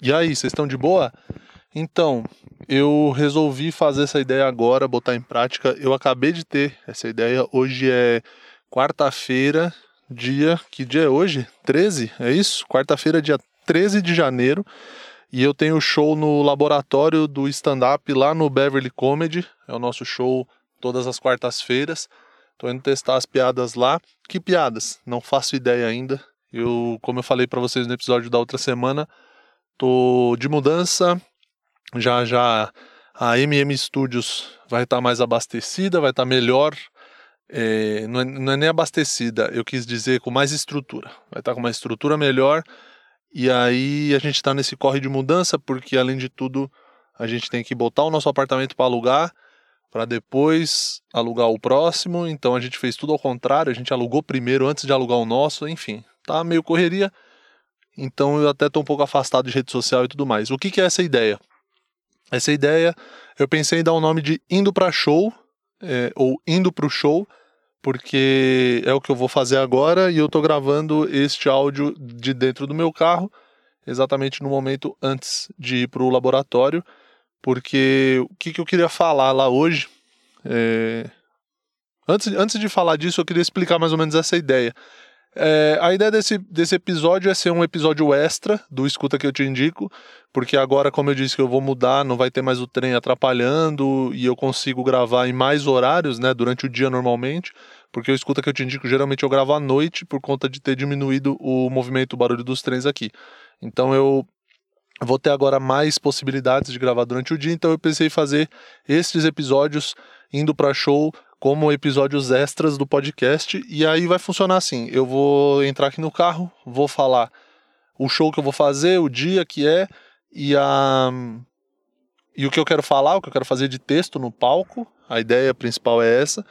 E aí, vocês estão de boa? Então, eu resolvi fazer essa ideia agora, botar em prática. Eu acabei de ter essa ideia. Hoje é quarta-feira, dia. Que dia é hoje? 13? É isso? Quarta-feira, dia 13 de janeiro. E eu tenho show no laboratório do stand-up lá no Beverly Comedy. É o nosso show todas as quartas-feiras. Tô indo testar as piadas lá. Que piadas? Não faço ideia ainda. Eu, como eu falei para vocês no episódio da outra semana, tô de mudança. Já já a MM Studios vai estar tá mais abastecida, vai estar tá melhor. É, não, é, não, é, nem abastecida, eu quis dizer com mais estrutura. Vai estar tá com uma estrutura melhor. E aí a gente está nesse corre de mudança, porque além de tudo, a gente tem que botar o nosso apartamento para alugar, para depois alugar o próximo. Então a gente fez tudo ao contrário, a gente alugou primeiro antes de alugar o nosso, enfim, tá meio correria. Então eu até estou um pouco afastado de rede social e tudo mais. O que, que é essa ideia? Essa ideia, eu pensei em dar o nome de Indo para Show, é, ou Indo para o Show, porque é o que eu vou fazer agora e eu estou gravando este áudio de dentro do meu carro, exatamente no momento antes de ir para o laboratório, porque o que, que, eu queria falar lá hoje. É... Antes, antes de falar disso, eu queria explicar mais ou menos essa ideia. É, a ideia desse, desse episódio é ser um episódio extra do Escuta que eu te indico, porque agora, como eu disse que eu vou mudar, não vai ter mais o trem atrapalhando e eu consigo gravar em mais horários, né, durante o dia normalmente, porque o Escuta que eu te indico geralmente eu gravo à noite por conta de ter diminuído o movimento, o barulho dos trens aqui. Então eu vou ter agora mais possibilidades de gravar durante o dia, então eu pensei em fazer esses episódios indo para show como episódios extras do podcast. E aí vai funcionar assim: eu vou entrar aqui no carro, vou falar o show que eu vou fazer, o dia que é e a e o que eu quero falar, o que eu quero fazer de texto no palco. A ideia principal é essa.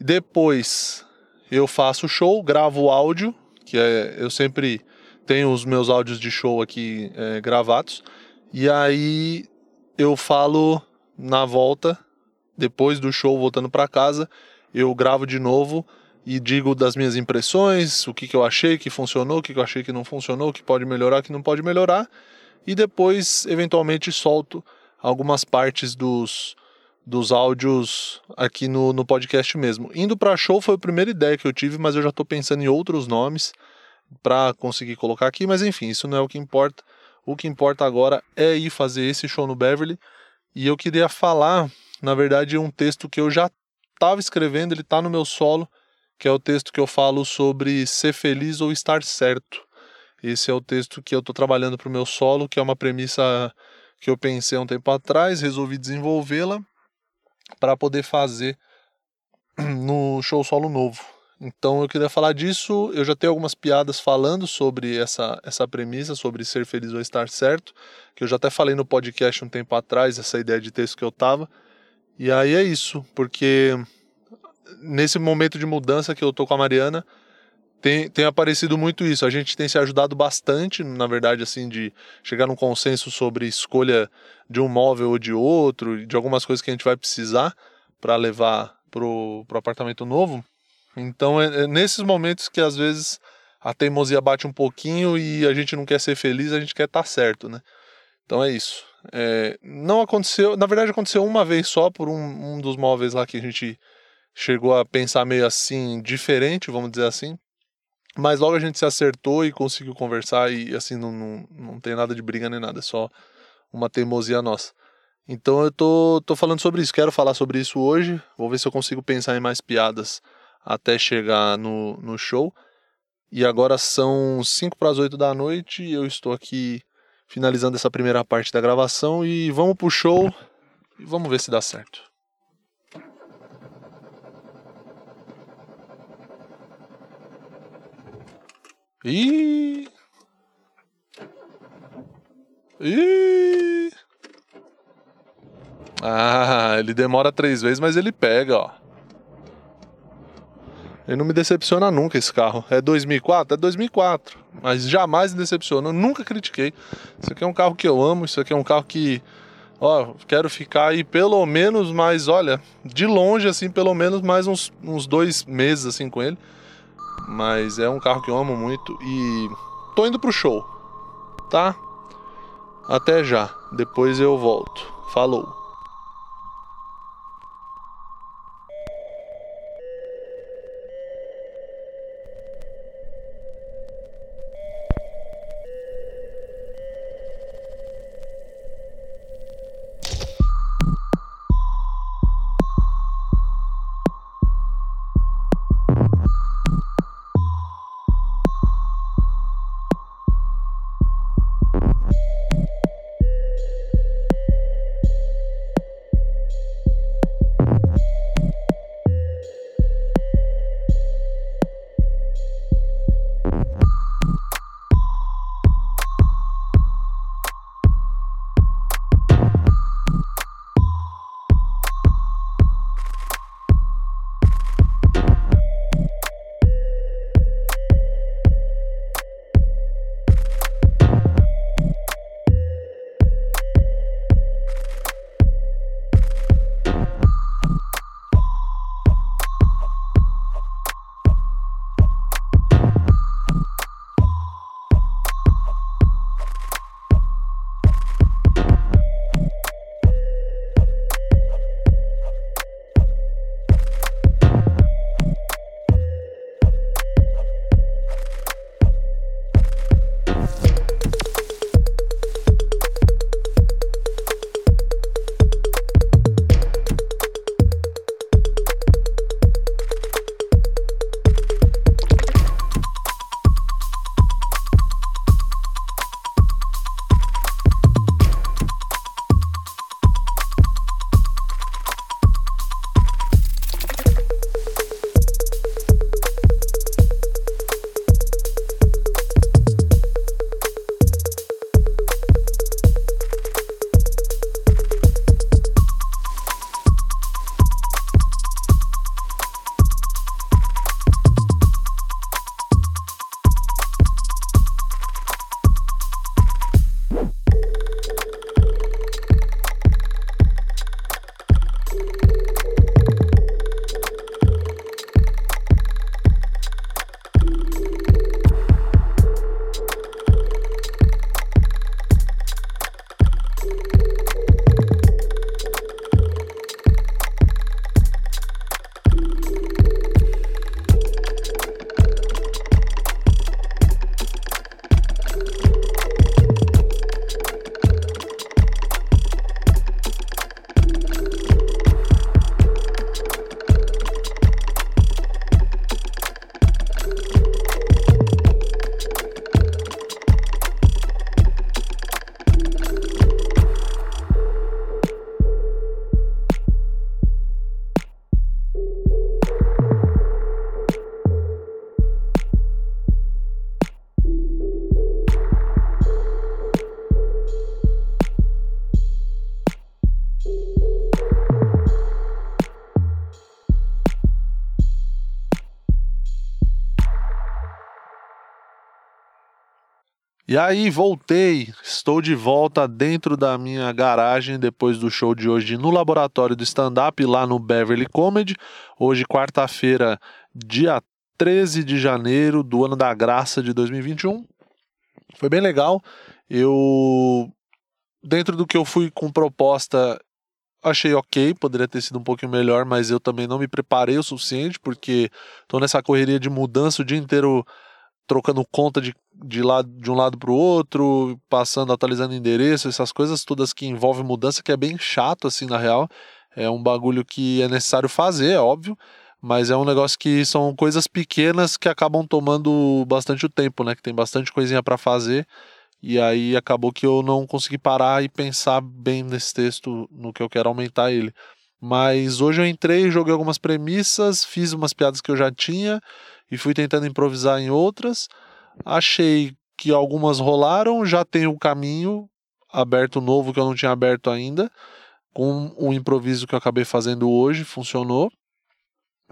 Depois eu faço o show, gravo o áudio, que é eu sempre tenho os meus áudios de show aqui é, gravados. E aí eu falo na volta depois do show, voltando para casa, eu gravo de novo e digo das minhas impressões, o que, que eu achei que funcionou, o que, que eu achei que não funcionou, o que pode melhorar, o que não pode melhorar, e depois, eventualmente, solto algumas partes dos, dos áudios aqui no, no podcast mesmo. Indo para show foi a primeira ideia que eu tive, mas eu já estou pensando em outros nomes para conseguir colocar aqui, mas enfim, isso não é o que importa. O que importa agora é ir fazer esse show no Beverly. E eu queria falar na verdade, um texto que eu já estava escrevendo, ele está no meu solo, que é o texto que eu falo sobre ser feliz ou estar certo. Esse é o texto que eu estou trabalhando para o meu solo, que é uma premissa que eu pensei há um tempo atrás, resolvi desenvolvê-la para poder fazer no show solo novo. Então eu queria falar disso. Eu já tenho algumas piadas falando sobre essa, essa premissa, sobre ser feliz ou estar certo, que eu já até falei no podcast um tempo atrás, essa ideia de texto que eu tava. E aí é isso, porque nesse momento de mudança que eu tô com a Mariana, tem, tem aparecido muito isso. A gente tem se ajudado bastante, na verdade, assim, de chegar num consenso sobre escolha de um móvel ou de outro, de algumas coisas que a gente vai precisar para levar pro, pro apartamento novo. Então é, é nesses momentos que às vezes a teimosia bate um pouquinho e a gente não quer ser feliz, a gente quer estar tá certo, né? Então é isso. É, não aconteceu, na verdade aconteceu uma vez só por um, um dos móveis lá que a gente chegou a pensar meio assim, diferente, vamos dizer assim. Mas logo a gente se acertou e conseguiu conversar e assim não, não, não tem nada de briga nem nada, é só uma teimosia nossa. Então eu tô, tô falando sobre isso, quero falar sobre isso hoje, vou ver se eu consigo pensar em mais piadas até chegar no, no show. E agora são 5 para as 8 da noite e eu estou aqui finalizando essa primeira parte da gravação e vamos pro show e vamos ver se dá certo. E e Ah, ele demora três vezes, mas ele pega, ó. Ele não me decepciona nunca esse carro. É 2004? É 2004. Mas jamais me decepciona. Eu nunca critiquei. Isso aqui é um carro que eu amo. Isso aqui é um carro que. Ó, quero ficar aí pelo menos mais, olha, de longe, assim, pelo menos mais uns, uns dois meses, assim, com ele. Mas é um carro que eu amo muito e tô indo pro show, tá? Até já, depois eu volto. Falou! E aí, voltei. Estou de volta dentro da minha garagem depois do show de hoje no laboratório do stand-up lá no Beverly Comedy. Hoje, quarta-feira, dia 13 de janeiro do ano da graça de 2021. Foi bem legal. Eu, dentro do que eu fui com proposta, achei ok, poderia ter sido um pouquinho melhor, mas eu também não me preparei o suficiente, porque estou nessa correria de mudança o dia inteiro trocando conta de, de, lado, de um lado para o outro, passando, atualizando endereço, essas coisas todas que envolvem mudança, que é bem chato, assim, na real. É um bagulho que é necessário fazer, é óbvio, mas é um negócio que são coisas pequenas que acabam tomando bastante o tempo, né? Que tem bastante coisinha para fazer. E aí acabou que eu não consegui parar e pensar bem nesse texto, no que eu quero aumentar ele. Mas hoje eu entrei, joguei algumas premissas, fiz umas piadas que eu já tinha e fui tentando improvisar em outras. Achei que algumas rolaram, já tem um caminho aberto novo que eu não tinha aberto ainda, com o improviso que eu acabei fazendo hoje, funcionou.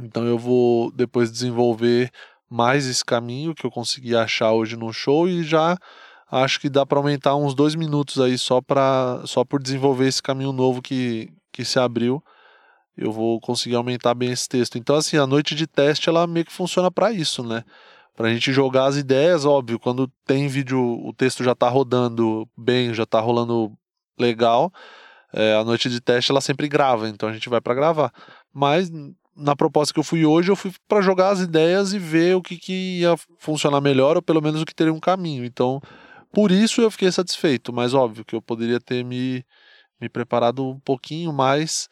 Então eu vou depois desenvolver mais esse caminho que eu consegui achar hoje no show e já acho que dá para aumentar uns dois minutos aí só para só por desenvolver esse caminho novo que, que se abriu eu vou conseguir aumentar bem esse texto. Então, assim, a noite de teste ela meio que funciona para isso, né? Pra gente jogar as ideias, óbvio, quando tem vídeo, o texto já tá rodando bem, já tá rolando legal, é, a noite de teste ela sempre grava, então a gente vai para gravar. Mas na proposta que eu fui hoje, eu fui para jogar as ideias e ver o que, que ia funcionar melhor, ou pelo menos o que teria um caminho. Então, por isso eu fiquei satisfeito, mas óbvio que eu poderia ter me, me preparado um pouquinho mais,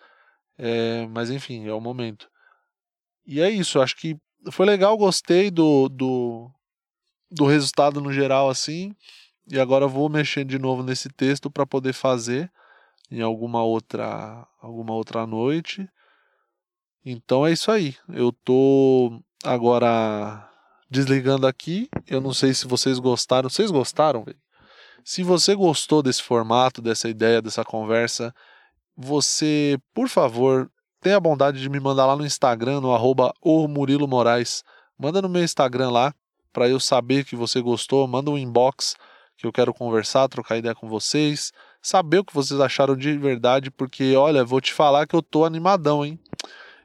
é, mas enfim, é o momento. E é isso, acho que foi legal, gostei do, do, do resultado no geral assim. E agora vou mexer de novo nesse texto para poder fazer em alguma outra alguma outra noite. Então é isso aí. Eu tô agora desligando aqui. Eu não sei se vocês gostaram. Vocês gostaram? Se você gostou desse formato, dessa ideia, dessa conversa, você, por favor, tenha a bondade de me mandar lá no Instagram, no arroba Murilo Moraes. Manda no meu Instagram lá, para eu saber que você gostou. Manda um inbox que eu quero conversar, trocar ideia com vocês. Saber o que vocês acharam de verdade, porque, olha, vou te falar que eu tô animadão, hein?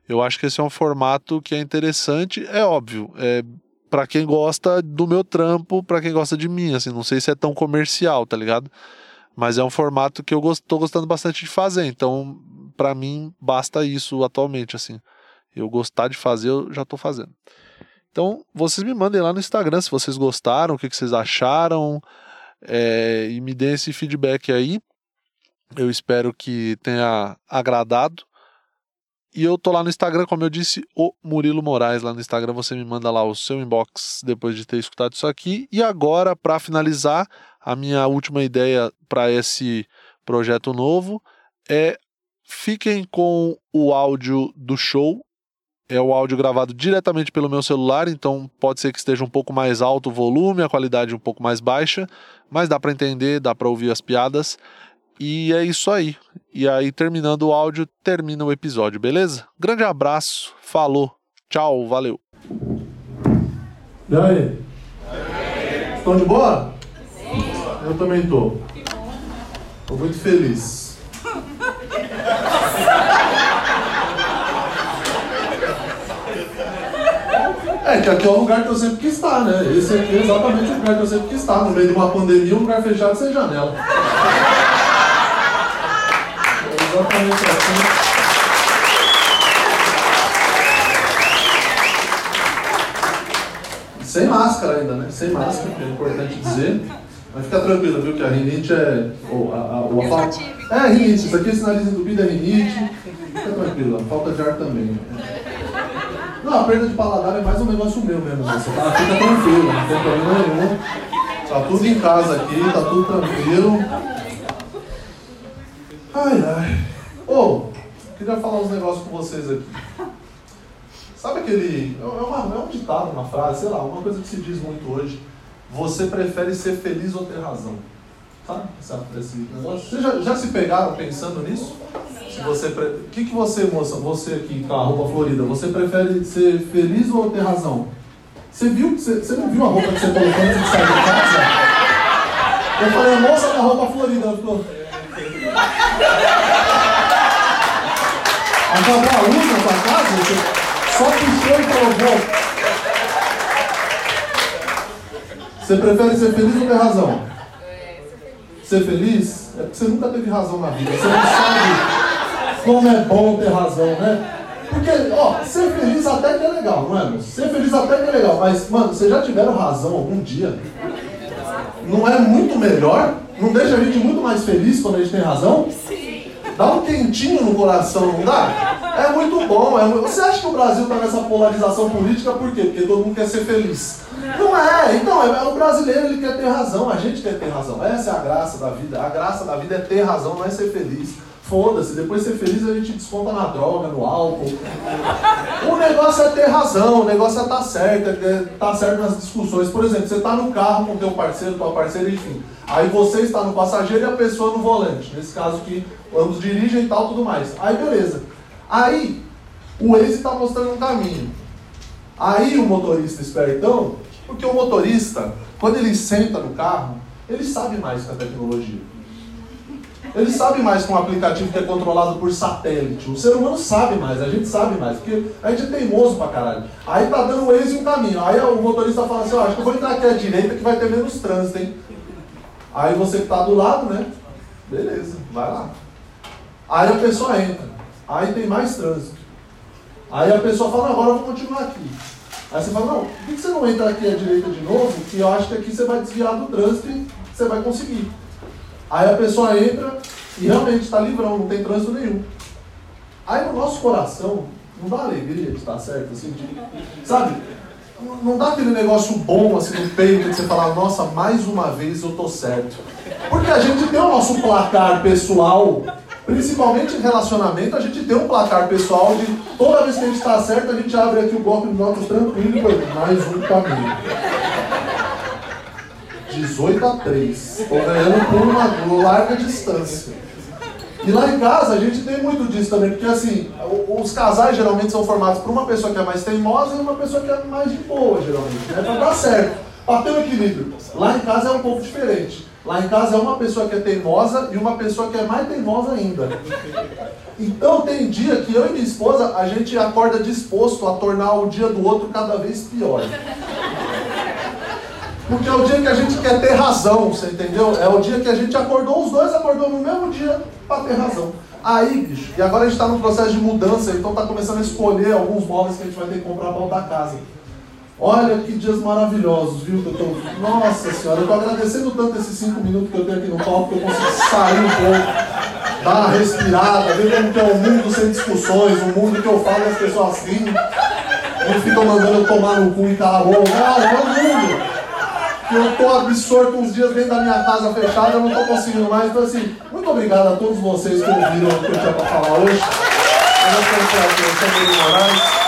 Eu acho que esse é um formato que é interessante. É óbvio, é para quem gosta do meu trampo, para quem gosta de mim, assim, não sei se é tão comercial, tá ligado? Mas é um formato que eu tô gostando bastante de fazer, então para mim basta isso atualmente, assim. Eu gostar de fazer, eu já tô fazendo. Então, vocês me mandem lá no Instagram se vocês gostaram, o que, que vocês acharam, é, e me deem esse feedback aí. Eu espero que tenha agradado. E eu tô lá no Instagram, como eu disse, o Murilo Moraes. Lá no Instagram você me manda lá o seu inbox depois de ter escutado isso aqui. E agora, para finalizar, a minha última ideia para esse projeto novo é fiquem com o áudio do show. É o áudio gravado diretamente pelo meu celular, então pode ser que esteja um pouco mais alto o volume, a qualidade um pouco mais baixa, mas dá para entender, dá para ouvir as piadas. E é isso aí. E aí, terminando o áudio, termina o episódio, beleza? Grande abraço, falou, tchau, valeu. E aí? Estão de boa? Eu também tô. Tô muito feliz. É, que aqui é o lugar que eu sempre quis estar, né? Esse aqui é exatamente o lugar que eu sempre quis estar. No meio de uma pandemia, um lugar fechado sem janela exatamente assim. Sem máscara ainda, né? Sem máscara, que é importante dizer. Mas fica tranquila, viu? Que a rinite é. Ou a, a, ou a falta... É rinite, isso aqui, esse nariz entupido é rinite. Fica tranquila, falta de ar também. Não, a perda de paladar é mais um negócio meu mesmo. Né? Você tá, fica tranquilo, não tem problema nenhum. Tá tudo em casa aqui, tá tudo tranquilo. Ai, ai. Ô, oh, queria falar uns negócios com vocês aqui. Sabe aquele. É, uma, é um ditado, uma frase, sei lá, uma coisa que se diz muito hoje. Você prefere ser feliz ou ter razão? Sabe esse negócio? Vocês já, já se pegaram pensando nisso? Se você pre... O que, que você, moça, você aqui com a roupa florida, você prefere ser feliz ou ter razão? Você viu? Você, você não viu a roupa que você colocou antes de sair de casa? Eu falei, moça com a roupa florida, ela ficou. Acabou a luz na sua casa? Você só puxou e colocou. Você prefere ser feliz ou ter razão? Ser feliz é porque você nunca teve razão na vida. Você não sabe como é bom ter razão, né? Porque, ó, ser feliz até que é legal, não é? Ser feliz até que é legal, mas, mano, vocês já tiveram razão algum dia? Não é muito melhor? Não deixa a gente muito mais feliz quando a gente tem razão? Dá um quentinho no coração, não dá? É muito bom. É muito... Você acha que o Brasil está nessa polarização política por quê? Porque todo mundo quer ser feliz. Não é. Então, é, o brasileiro ele quer ter razão. A gente quer ter razão. Essa é a graça da vida. A graça da vida é ter razão, não é ser feliz. Foda-se, depois de ser feliz a gente desconta na droga, no álcool. O negócio é ter razão, o negócio é estar tá certo, é estar tá certo nas discussões. Por exemplo, você está no carro com teu parceiro, tua parceira, enfim. Aí você está no passageiro e a pessoa no volante. Nesse caso que ambos dirigem e tal, tudo mais. Aí beleza. Aí o Waze está mostrando um caminho. Aí o motorista espertão, porque o motorista, quando ele senta no carro, ele sabe mais que a tecnologia. Eles sabem mais com um aplicativo que é controlado por satélite. O ser humano sabe mais, a gente sabe mais, porque a gente é teimoso pra caralho. Aí tá dando o Waze um caminho. Aí o motorista fala assim, ó, acho que eu vou entrar aqui à direita que vai ter menos trânsito, hein? Aí você que tá do lado, né? Beleza, vai lá. Aí a pessoa entra. Aí tem mais trânsito. Aí a pessoa fala, agora eu vou continuar aqui. Aí você fala, não, por que você não entra aqui à direita de novo? Que eu acho que aqui você vai desviar do trânsito e você vai conseguir. Aí a pessoa entra e realmente está livrão, não tem trânsito nenhum. Aí no nosso coração, não dá alegria de estar certo, assim, de, sabe? Não dá aquele negócio bom assim no peito que você fala, nossa, mais uma vez eu tô certo. Porque a gente tem o nosso placar pessoal, principalmente em relacionamento, a gente tem um placar pessoal de toda vez que a gente está certo, a gente abre aqui o bloco de notas tranquilo e mais um caminho. 18 a 3. Estou ganhando por uma larga distância. E lá em casa a gente tem muito disso também, porque assim, os casais geralmente são formados por uma pessoa que é mais teimosa e uma pessoa que é mais de boa, geralmente, né? Pra dar certo, pra ter um equilíbrio. Lá em casa é um pouco diferente. Lá em casa é uma pessoa que é teimosa e uma pessoa que é mais teimosa ainda. Então tem dia que eu e minha esposa, a gente acorda disposto a tornar o dia do outro cada vez pior. Porque é o dia que a gente quer ter razão, você entendeu? É o dia que a gente acordou, os dois acordou no mesmo dia para ter razão. Aí, bicho, e agora a gente está num processo de mudança, então está começando a escolher alguns móveis que a gente vai ter que comprar para outra casa. Olha que dias maravilhosos, viu? Que eu tô... Nossa senhora, eu estou agradecendo tanto esses cinco minutos que eu tenho aqui no palco, que eu consigo sair um pouco, dar uma respirada, ver como que é um mundo sem discussões, um mundo que eu falo e as pessoas riem, não ficam mandando eu tomar no cu e a boca. Não, é um mundo que eu estou absorto uns dias dentro da minha casa fechada, eu não estou conseguindo mais. Então, assim, muito obrigado a todos vocês que ouviram o que eu tinha para falar hoje. Eu sou o Moraes.